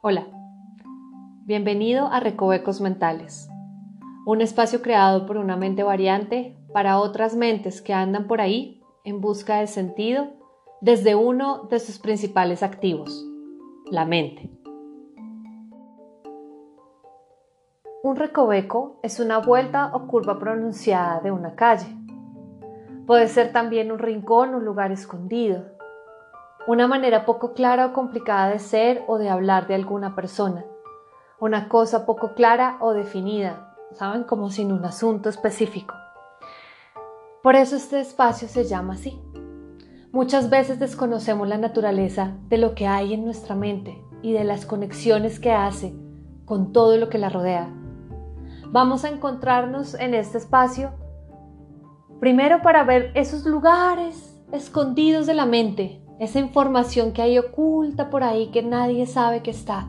Hola, bienvenido a Recovecos Mentales, un espacio creado por una mente variante para otras mentes que andan por ahí en busca de sentido desde uno de sus principales activos, la mente. Un recoveco es una vuelta o curva pronunciada de una calle. Puede ser también un rincón, un lugar escondido, una manera poco clara o complicada de ser o de hablar de alguna persona, una cosa poco clara o definida, ¿saben? Como sin un asunto específico. Por eso este espacio se llama así. Muchas veces desconocemos la naturaleza de lo que hay en nuestra mente y de las conexiones que hace con todo lo que la rodea. Vamos a encontrarnos en este espacio primero para ver esos lugares escondidos de la mente, esa información que hay oculta por ahí que nadie sabe que está,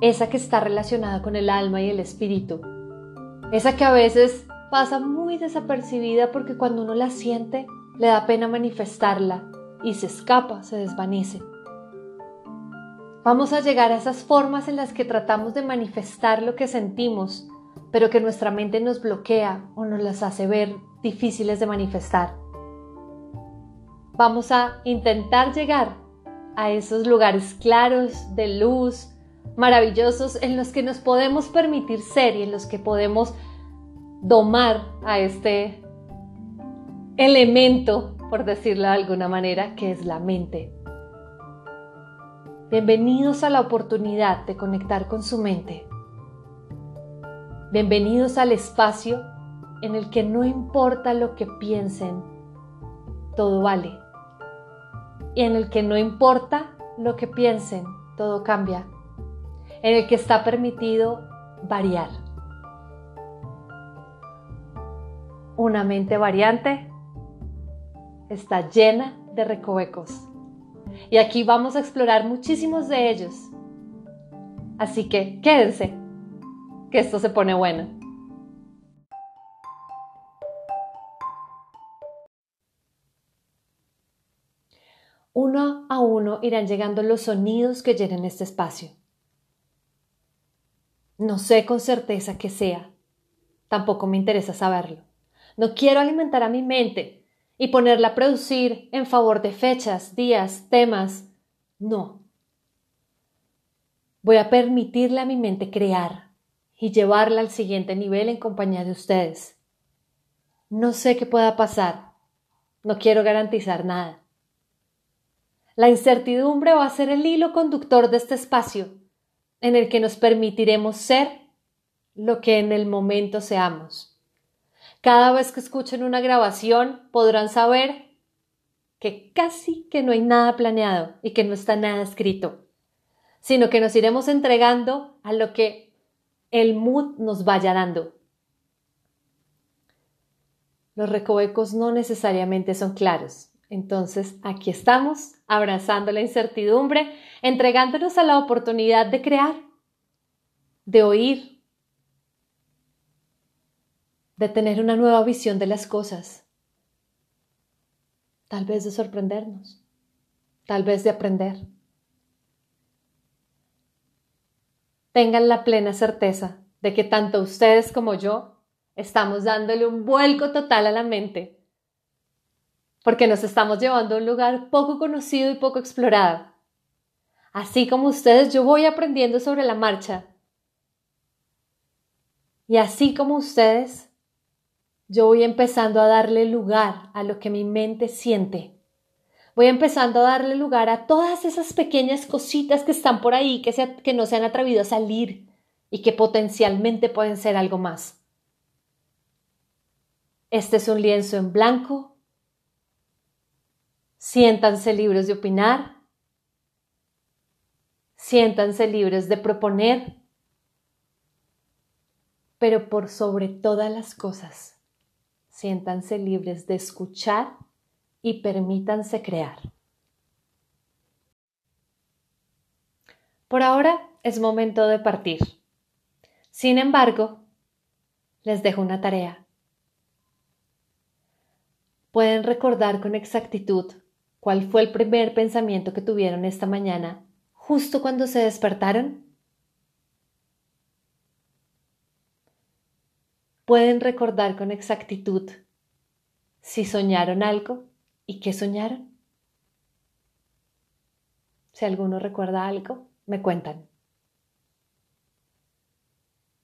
esa que está relacionada con el alma y el espíritu, esa que a veces pasa muy desapercibida porque cuando uno la siente le da pena manifestarla y se escapa, se desvanece. Vamos a llegar a esas formas en las que tratamos de manifestar lo que sentimos, pero que nuestra mente nos bloquea o nos las hace ver difíciles de manifestar vamos a intentar llegar a esos lugares claros de luz, maravillosos, en los que nos podemos permitir ser y en los que podemos domar a este elemento, por decirlo de alguna manera, que es la mente. Bienvenidos a la oportunidad de conectar con su mente. Bienvenidos al espacio en el que no importa lo que piensen, todo vale y en el que no importa lo que piensen, todo cambia, en el que está permitido variar. Una mente variante está llena de recovecos y aquí vamos a explorar muchísimos de ellos. Así que quédense, que esto se pone bueno. Uno a uno irán llegando los sonidos que llenen este espacio. No sé con certeza qué sea. Tampoco me interesa saberlo. No quiero alimentar a mi mente y ponerla a producir en favor de fechas, días, temas. No. Voy a permitirle a mi mente crear y llevarla al siguiente nivel en compañía de ustedes. No sé qué pueda pasar. No quiero garantizar nada. La incertidumbre va a ser el hilo conductor de este espacio, en el que nos permitiremos ser lo que en el momento seamos. Cada vez que escuchen una grabación podrán saber que casi que no hay nada planeado y que no está nada escrito, sino que nos iremos entregando a lo que el mood nos vaya dando. Los recovecos no necesariamente son claros, entonces, aquí estamos, abrazando la incertidumbre, entregándonos a la oportunidad de crear, de oír, de tener una nueva visión de las cosas, tal vez de sorprendernos, tal vez de aprender. Tengan la plena certeza de que tanto ustedes como yo estamos dándole un vuelco total a la mente porque nos estamos llevando a un lugar poco conocido y poco explorado. Así como ustedes, yo voy aprendiendo sobre la marcha. Y así como ustedes, yo voy empezando a darle lugar a lo que mi mente siente. Voy empezando a darle lugar a todas esas pequeñas cositas que están por ahí, que, que no se han atrevido a salir y que potencialmente pueden ser algo más. Este es un lienzo en blanco Siéntanse libres de opinar. Siéntanse libres de proponer. Pero por sobre todas las cosas, siéntanse libres de escuchar y permítanse crear. Por ahora es momento de partir. Sin embargo, les dejo una tarea. Pueden recordar con exactitud ¿Cuál fue el primer pensamiento que tuvieron esta mañana justo cuando se despertaron? ¿Pueden recordar con exactitud si soñaron algo y qué soñaron? Si alguno recuerda algo, me cuentan.